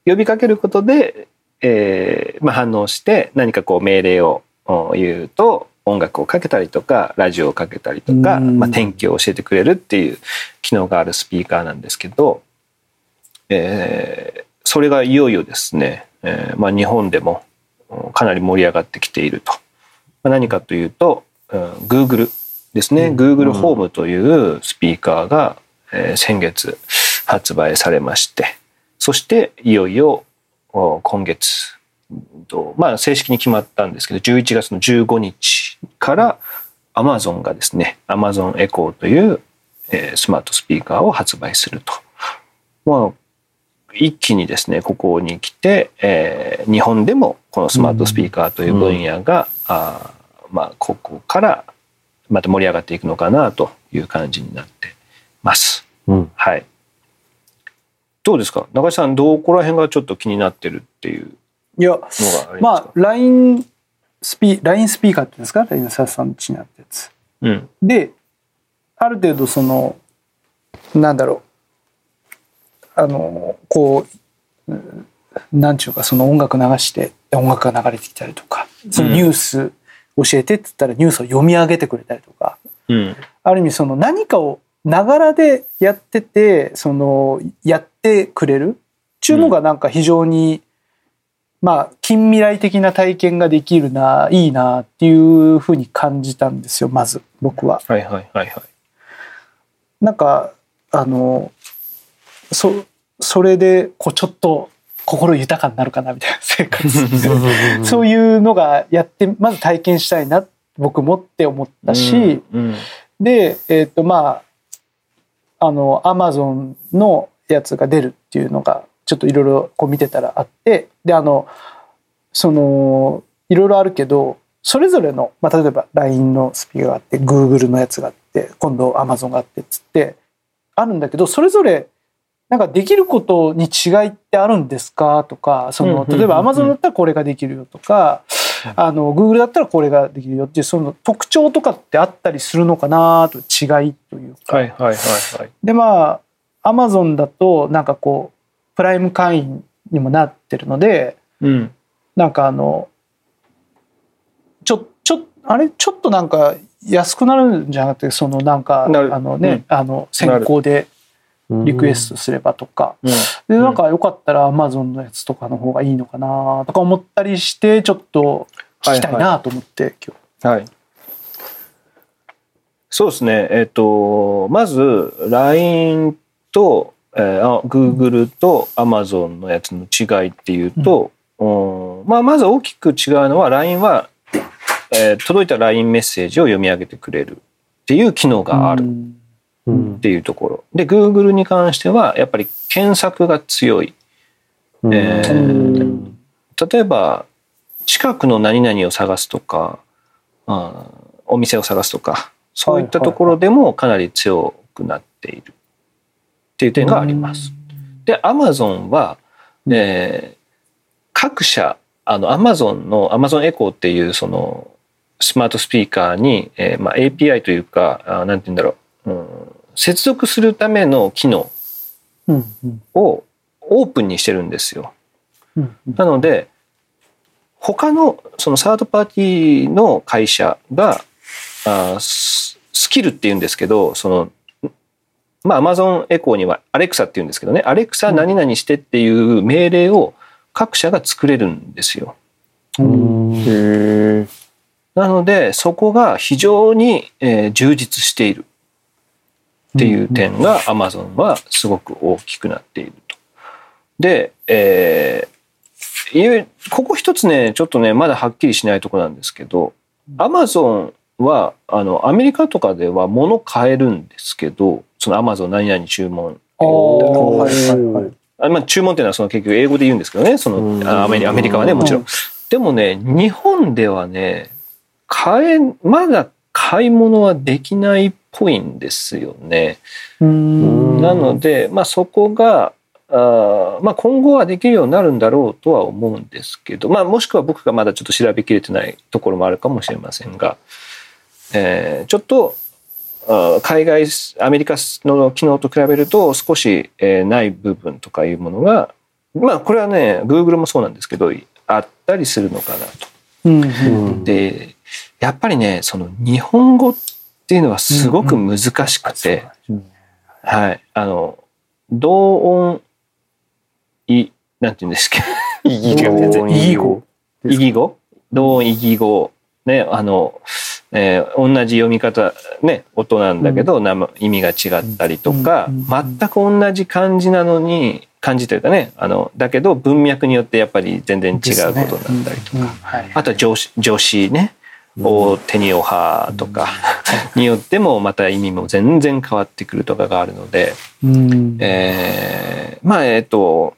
呼びかけることで、えーまあ、反応して何かこう命令をお言うと音楽をかけたりとかラジオをかけたりとか、うん。まあ、天気を教えてくれるっていう機能があるスピーカーなんですけど、えーそれがいよいよですね、えーまあ、日本でもおかなり盛り上がってきていると。まあ、何かというと、うん、Google ですね、Google ホームというスピーカーが、えー先月発売されましてそしていよいよお今月うんとまあ正式に決まったんですけど11月の15日から Amazon がですね Amazon Echo という、えースマートスピーカーを発売すると。まあ一気にですねここに来て、えー日本でもこのスマートスピーカーという分野が、あーまあ、ここからまた盛り上がっていくのかなという感じになってます。うんはい。どうですか？中井さんどこら辺がちょっと気になってるっていういやのがありますまあか、LINE スピ LINE スピーカーっていうんですか？LINE サさんちにあったやつ。うん。である程度そのなんだろう。あのこううんなんちゅうかその音楽流して音楽が流れてきたりとかそのニュース教えてって言ったらニュースを読み上げてくれたりとかうん。ある意味その何かをながらでやっててそのやってくれる？っていうのがなんか非常に、まあ近未来的な体験ができるないいなっていうふうに感じたんですよまず僕は。はいはいはいはい。なんかあのそそれでこうちょっと心豊かになるかなみたいな生活 そういうのがやってまず体験したいな僕もって思ったし、うんでえっ、とまああのアマゾンのやつが出るっていうのがちょっといろいろこう見てたらあってであのそのいろいろあるけどそれぞれの、まあ、例えば LINE のスピーカーがあって Google のやつがあって今度 Amazon があってっつってあるんだけどそれぞれなんかできることに違いってあるんですか？とかその例えば Amazon だったらこれができるよとかあの Google だったらこれができるよっていうその特徴とかってあったりするのかなと違いというか、はいはいはいはい。でまあ Amazon だとなんかこうプライム会員にもなってるのでうん。なんかあのちょちょあれ？ちょっとなんか安くなるんじゃなくてそのなんかあのね、あの先行でリクエストすればとか、うん。でなんかよかったら Amazon のやつとかの方がいいのかなとか思ったりしてちょっと聞きたいなと思って、今日。はい。そうですね。えっ、と、まず、LINE と、えーあ Google と Amazon のやつの違いっていうと、うん。まあ、まず大きく違うのは、LINE は、えー届いた LINE メッセージを読み上げてくれるっていう機能があるうん。うん。っていうところ。で、Google に関しては、やっぱり検索が強い。うん。えーうん例えば近くの何々を探すとか、あーお店を探すとかそういったところでもかなり強くなっているっていう点があります。で Amazon は、えー各社あの Amazon の Amazon Echo っていうそのスマートスピーカーに、えーまあ、API というかあーなんて言うんだろう、うん、接続するための機能をオープンにしてるんですよ。うんうん。なので他のそのサードパーティーの会社があスキルっていうんですけどそのまあ Amazon エコーにはアレクサっていうんですけどね。アレクサ何々してっていう命令を各社が作れるんですよ。なのでそこが非常に、えー充実している。っていう点が Amazon はすごく大きくなっていると。で、えーいうここ一つねちょっとねまだはっきりしないとこなんですけど Amazon はあのアメリカとかでは物買えるんですけどその Amazon 何々注文あーはいはいはい。あまあ、注文っていうのはその結局英語で言うんですけどね。そうん。のあアメリアメリカはねもちろん。でもね日本ではね買えまだ買い物はできないっぽいんですよね。うん。なので、まあ、そこがあーまあ、今後はできるようになるんだろうとは思うんですけど、まあ、もしくは僕がまだちょっと調べきれてないところもあるかもしれませんが、えーちょっと海外アメリカの機能と比べると少し、えーない部分とかいうものがまあこれはね Google もそうなんですけどあったりするのかなと。うんうん。でやっぱりねその日本語っていうのはすごく難しくて、はい。あの同音いなんて言うんですか意義語。意義語。異義語。同音異義語。ねあの、えー同じ読み方ね音なんだけど、なま意味が違ったりとか、うん全く同じ漢字なのに漢字というかねあのだけど文脈によってやっぱり全然違うことになったりとか、うんはいあとは助詞ね「お手におは」とかによってもまた意味も全然変わってくるとかがあるので、うん。えーまあえっ、と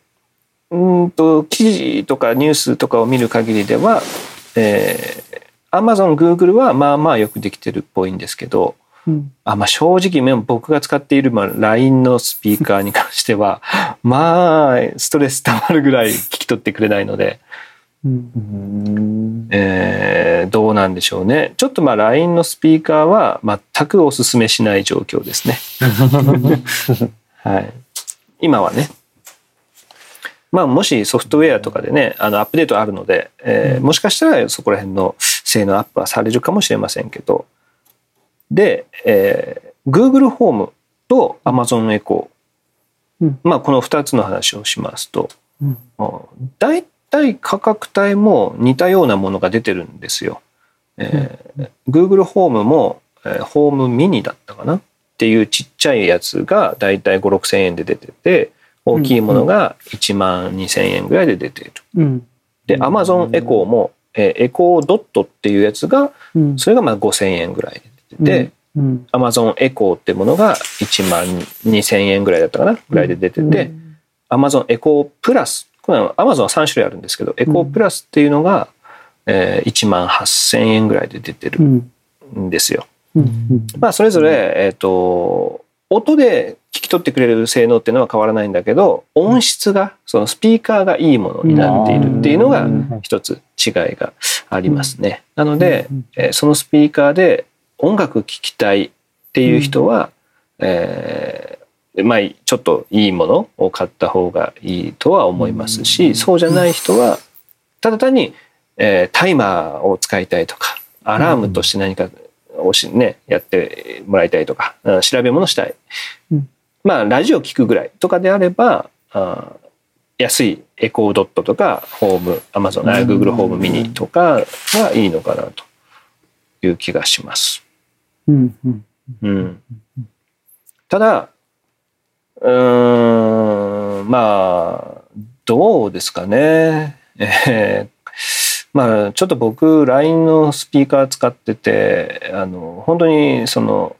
うーんと記事とかニュースとかを見る限りでは、えー、Amazon、Google はまあまあよくできてるっぽいんですけど、うんあまあ、正直ね僕が使っているまあ LINE のスピーカーに関しては まあストレス溜まるぐらい聞き取ってくれないので。うんえーどうなんでしょうね。ちょっとまあ LINE のスピーカーは全くお勧めしない状況ですね。はい。今はね。まあもしソフトウェアとかでね、あのアップデートあるので、えーもしかしたらそこら辺の性能アップはされるかもしれませんけど。で、えー Google ホームと Amazon エコー。うんまあこの2つの話をしますと、うん大体価格帯も似たようなものが出てるんですよ。えー Google ホームも、えーホームミニだったかな？っていうちっちゃいやつが大体5 6千円で出てて大きいものが1万2千円ぐらいで出ている。うんで Amazon エコーも、えーエコードットっていうやつがうん。それがまあ5千円ぐらいで出てて、うん。Amazon エコーってものが1万2千円ぐらいだったかなぐらいで出てて、Amazon エコープラスこれは Amazon は3種類あるんですけどエコープラスっていうのが、えー1万8,000円ぐらいで出てるうんんですよ。うん。まあそれぞれ、えー、と音で聞き取ってくれる性能っていうのは変わらないんだけど音質がそのスピーカーがいいものになっているっていうのがうん一つ違いがありますね。なので、うんえーそのスピーカーで音楽聴きたいっていう人は、えーまあちょっといいものを買った方がいいとは思いますし、そうじゃない人はただ単に、えータイマーを使いたいとかアラームとして何かをし、ね、やってもらいたいとか、うん調べ物したい、うんまあラジオ聞くぐらいとかであればあー安いエコードットとかホームアマゾン、グーグルホームミニとかがいいのかなという気がします。うんうんうん、ただうーんまあどうですかね。えーまあちょっと僕 LINE のスピーカー使っててあの本当にその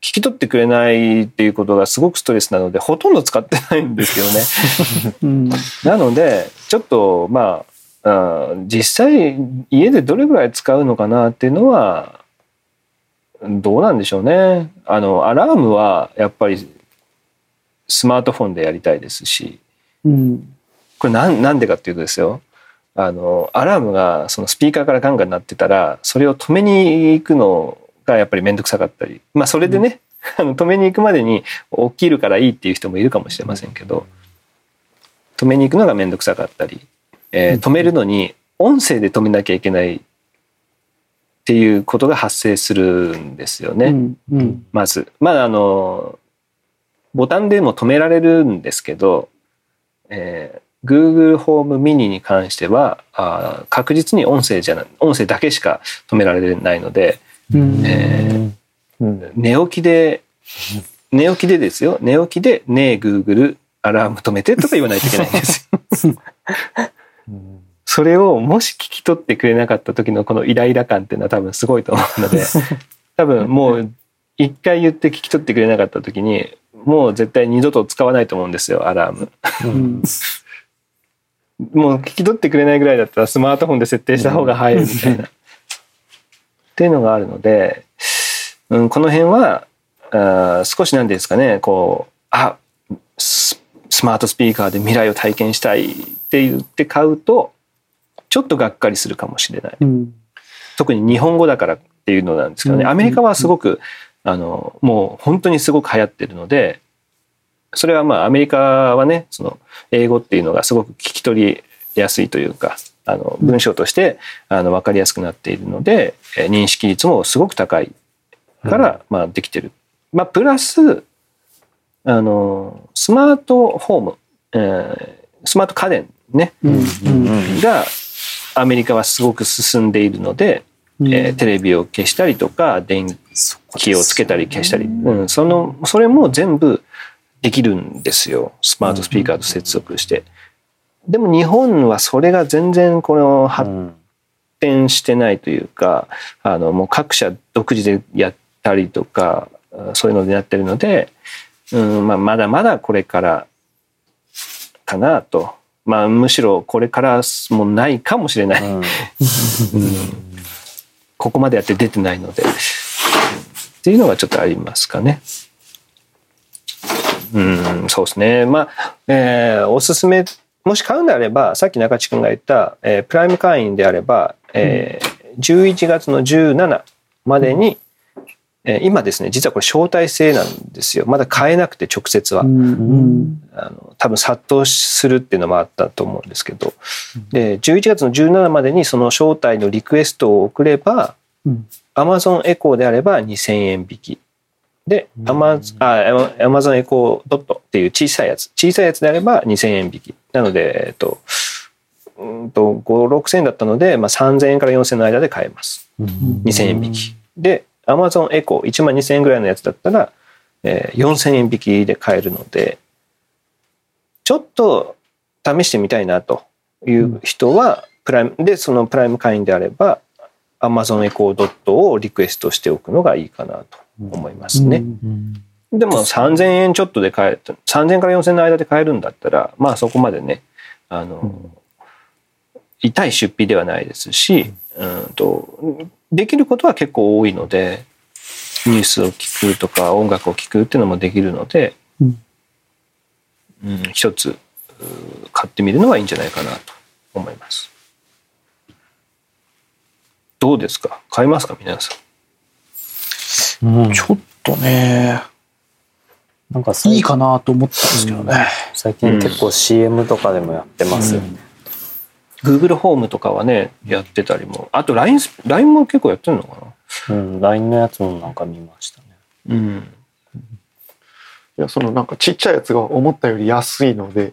聞き取ってくれないっていうことがすごくストレスなのでほとんど使ってないんですよね。うんなのでちょっとまああー実際家でどれぐらい使うのかなっていうのはどうなんでしょうね。あのアラームはやっぱりスマートフォンでやりたいですしうんこれなんなんでかっていうとですよあのアラームがそのスピーカーからガンガン鳴ってたらそれを止めに行くのがやっぱり面倒くさかったり。まあそれでね、あの止めに行くまでに起きるからいいっていう人もいるかもしれませんけど止めに行くのが面倒くさかったり、えー止めるのに音声で止めなきゃいけないっていうことが発生するんですよね。うんうん。まず。まああのボタンでも止められるんですけど、えー Google ホームミニに関してはあー確実に音声じゃな音声だけしか止められないので、うんえうんー寝起きで寝起きでですよ寝起きで「ねえ Google アラーム止めて」とか言わないといけないんですよ。う んそれをもし聞き取ってくれなかった時のこのイライラ感っていうのは多分すごいと思うので 多分もう一回言って聞き取ってくれなかった時にもう絶対二度と使わないと思うんですよアラーム。うんもう聞き取ってくれないぐらいだったらスマートフォンで設定した方が早いみたいな。っていうのがあるので、うん、この辺はあー少しなんですかねこうあススマートスピーカーで未来を体験したいって言って買うとちょっとがっかりするかもしれない。うん。特に日本語だからっていうのなんですけどね。うん。アメリカはすごくあのもう本当にすごく流行ってるのでそれはまあアメリカはねその英語っていうのがすごく聞き取りやすいというかあの文章としてあの分かりやすくなっているのでえー認識率もすごく高いからまあできてる。まあプラスあのスマートホーム、えースマート家電ねうんうんがアメリカはすごく進んでいるので、うん。えーテレビを消したりとか電気をつけたり消したり、うん、そのそれも全部できるんですよスマートスピーカーと接続して。でも日本はそれが全然この発展してないというか、あのもう各社独自でやったりとかあそういうのでやってるので、うんまあ、まだまだこれからかなと。まあ、むしろこれからもないかもしれない。ここまでやって出てないので。っていうのがちょっとありますかね。うん、そうですね。まあ、えーおすすめ、もし買うんであれば、さっき中地君が言った、えープライム会員であれば、えー11月の17までに、えー今ですね、実はこれ招待制なんですよ。まだ買えなくて直接は。うんあの多分殺到するっていうのもあったと思うんですけど、で11月の17までにその招待のリクエストを送れば、うん Amazon エコーであれば2000円引きで、アマあ Amazon エコードットっていう小さいやつ。小さいやつであれば2000円引き。なので、えっとうんと5 6000円だったので、まあ、3000円から4000円の間で買えます。2000円引き。で Amazon エコー1万2000円ぐらいのやつだったら、えー4000円引きで買えるのでちょっと試してみたいなという人はプライムでそのプライム会員であれば Amazon エコードットをリクエストしておくのがいいかなと思いますね。でも3000円ちょっとで買え3000円から4000円の間で買えるんだったらまあそこまでねあの、痛い出費ではないですし、うん。とできることは結構多いのでニュースを聞くとか音楽を聞くっていうのもできるので、うん。うん一つう買ってみるのはいいんじゃないかなと思います。どうですか？買いますか？皆さん。うん。ちょっとねなんか最いいかなと思ったんですけどね、最近結構 CM とかでもやってます。よね。Google ホームとかはねやってたりも。あと LINE, LINE も結構やってるのかな？うん、LINE のやつもなんか見ましたね。うん。いやそのなんかちっちゃいやつが思ったより安いので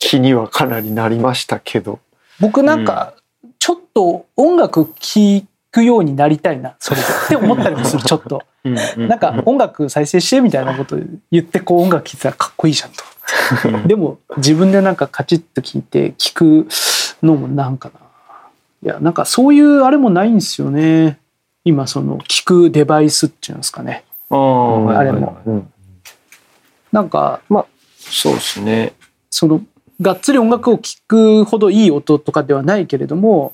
気にはかなりなりましたけど。僕なんかちょっと音楽聴くようになりたいなそれで。って思ったりもするちょっと。なんか音楽再生してみたいなこと言ってこう音楽聴いてたらかっこいいじゃんと。でも自分でなんかカチッと聞いて聞くのもなんかな。いやなんかそういうあれもないんですよね。今その聞くデバイスっていうんですかね。あああれも。うんなんかそうですね。そのがっつり音楽を聴くほどいい音とかではないけれども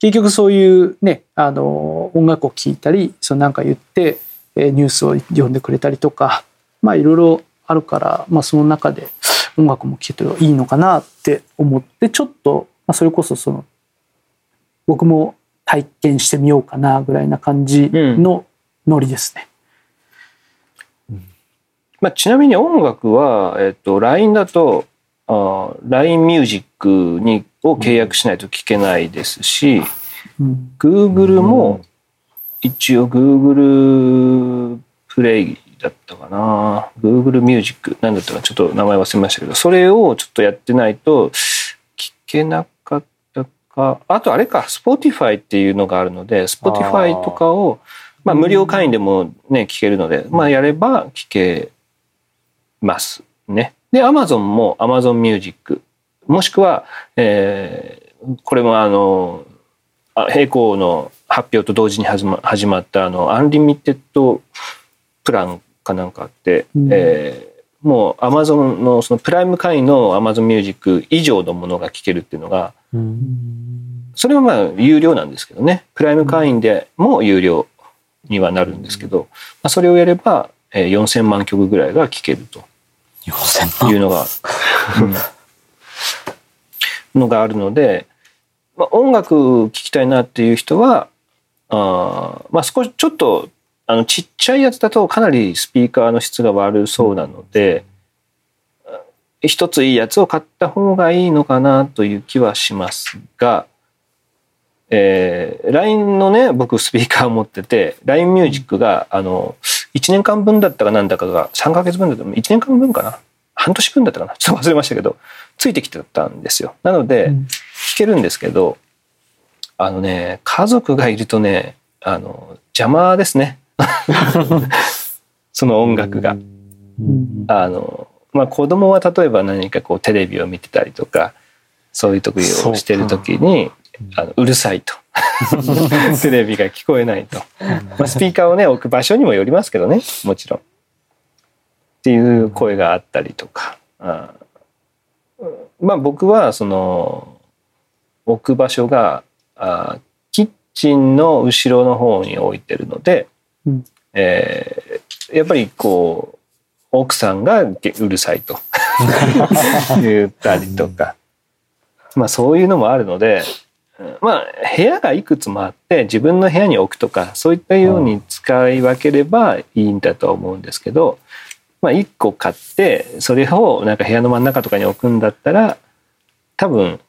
結局そういうねあの音楽を聴いたりそのなんか言ってえーニュースを読んでくれたりとかまあいろいろあるから、まあ、その中で音楽も聴けていいのかなって思ってちょっと、まあ、それこそその僕も体験してみようかなぐらいな感じのノリですね。まあ、ちなみに音楽は、えっと、LINE だとあ LINE ミュージックにを契約しないと聞けないですし、うん、Google も一応 Google プレイだったかな。Google ミュージックなんだったかちょっと名前忘れましたけどそれをちょっとやってないと聞けなかったか。あとあれか Spotify っていうのがあるので Spotify とかをまあ無料会員でもね聞けるのでまあやれば聞けますね。で Amazon も Amazon ミュージックもしくは、えーこれもあのあ並行の発表と同時に始ま始まったあのアンリミテッドプランかなんかあって、うん。えーもうアマゾンのそのプライム会員のアマゾンミュージック以上のものが聴けるっていうのがそれはまあ有料なんですけどね。プライム会員でも有料にはなるんですけど、まあ、それをやればえー4000万曲ぐらいが聴けると。4000いうのが、うんのがあるので、まあ、音楽聴きたいなっていう人はあまあ少しちょっとあのちっちゃいやつだとかなりスピーカーの質が悪そうなので、一ついいやつを買った方がいいのかなという気はしますが、えー LINE のね僕スピーカー持ってて LINE ミュージックがあの1年間分だったかなんだかが3ヶ月分だったか1年間分かな半年分だったかな？ちょっと忘れましたけどついてきてたんですよ。なのでうん。聞けるんですけどあのね家族がいるとねあの邪魔ですね。その音楽が。うん。あのまあ、子供は例えば何かこうテレビを見てたりとかそういう時をしてる時にあのうるさいと。テレビが聞こえないと、まあ、スピーカーをね置く場所にもよりますけどねもちろん。っていう声があったりとか、あまあ僕はその置く場所があキッチンの後ろの方に置いてるので、うん。えーやっぱりこう奥さんがげうるさいと言ったりとか、まあそういうのもあるので、うん。まあ部屋がいくつもあって自分の部屋に置くとかそういったように使い分ければいいんだとは思うんですけど、まあ1個買ってそれをなんか部屋の真ん中とかに置くんだったら多分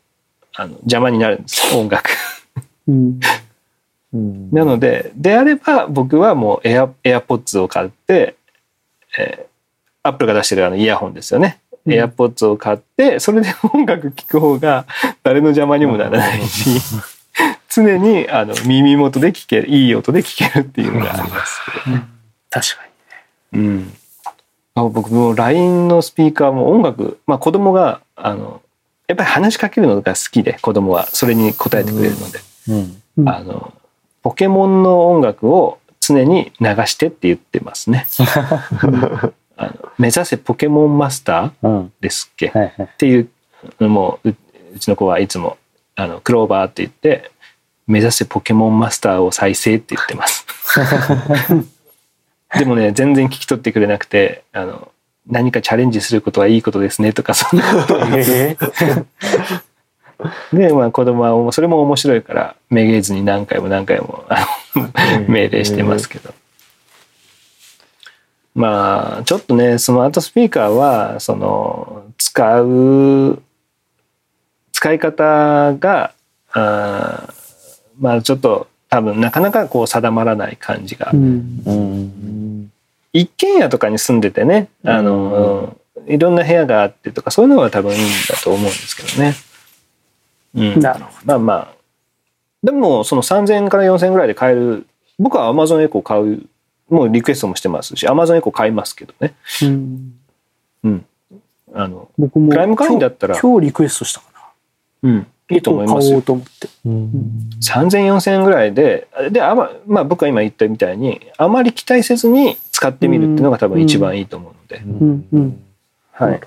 あの邪魔になるんです 音楽。うんうん なのでであれば僕はもうエアエアポッツを買って、えーアップルが出してるあのイヤホンですよね。うんエアポッツを買ってそれで音楽聴く方が誰の邪魔にもならないし 常にあの耳元で聴けるいい音で聴けるっていうのがあります。確かうん、あ僕も LINE のスピーカーも音楽、まあ、子供があのやっぱり話しかけるのが好きで子供はそれに答えてくれるので、うん。うん。あのポケモンの音楽を常に流してって言ってますね。あの目指せポケモンマスターうん。ですっけ、はいはい。っていうのもうううちの子はいつもあのクローバーって言って目指せポケモンマスターを再生って言ってます。でもね 全然聞き取ってくれなくてあの何かチャレンジすることはいいことですねとか そんなことを言ってでまあ子供はそれも面白いからめげずに何回も何回も命令してますけど。まあちょっとねスマートスピーカーはその使う使い方があーまあちょっと多分なかなかこう定まらない感じが、に。うんうん一軒家とかに住んでてねあの、いろんな部屋があってとかそういうのは多分いいんだと思うんですけどね。うん、なるほまあまあでもその3,000円から4,000円ぐらいで買える僕は Amazon エコー買うもうリクエストもしてますし Amazon エコー買いますけどね。ど。うんうん、あの僕もプライム会員だったら今日今日リクエストしたかな。うん、いいと思いますよ。うと思って。うん。30004000円ぐらいでであま,、まあ僕が今言ったみたいにあまり期待せずに使ってみるっていうのが多分一番いいと思うので、うん。うんはい、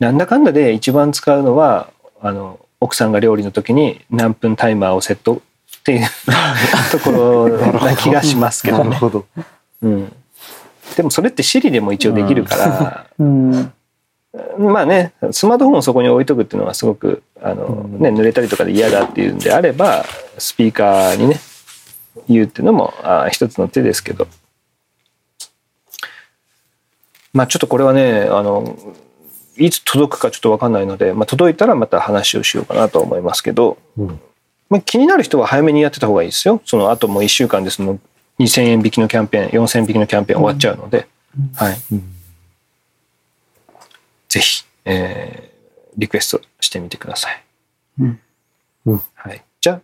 なんだかんだで一番使うのはあの奥さんが料理の時に何分タイマーをセットっていう ところな気がしますけどね、でもそれって Siri でも一応できるから、うんまあねスマートフォンをそこに置いとくっていうのはすごくあの、ね、濡れたりとかで嫌だっていうんであればスピーカーにね言うっていうのもあ一つの手ですけど。まあちょっとこれはねあのいつ届くかちょっと分かんないので、まあ、届いたらまた話をしようかなと思いますけど、うん。まあ、気になる人は早めにやってた方がいいですよ。そのあともう1週間でその2000円引きのキャンペーン4000円引きのキャンペーン終わっちゃうので、はい、ぜひ、えーリクエストしてみてください。うん。うん。はい、じゃあ、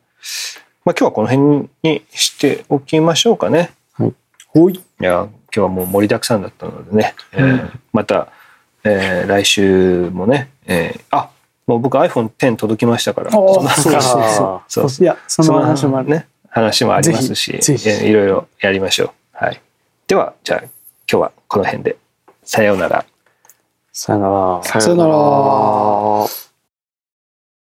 まあ、今日はこの辺にしておきましょうかね。ほい。い。や今日はもう盛りだくさんだったのでね、えーまた、えー来週もね、えーあもう僕 iPhone10 届きましたから。そうそうそうあそう。いや、その話もある。ね話もありますしいろいろやりましょう。はい、ではじゃあ今日はこの辺で。さようなら。さよなら。さよなら。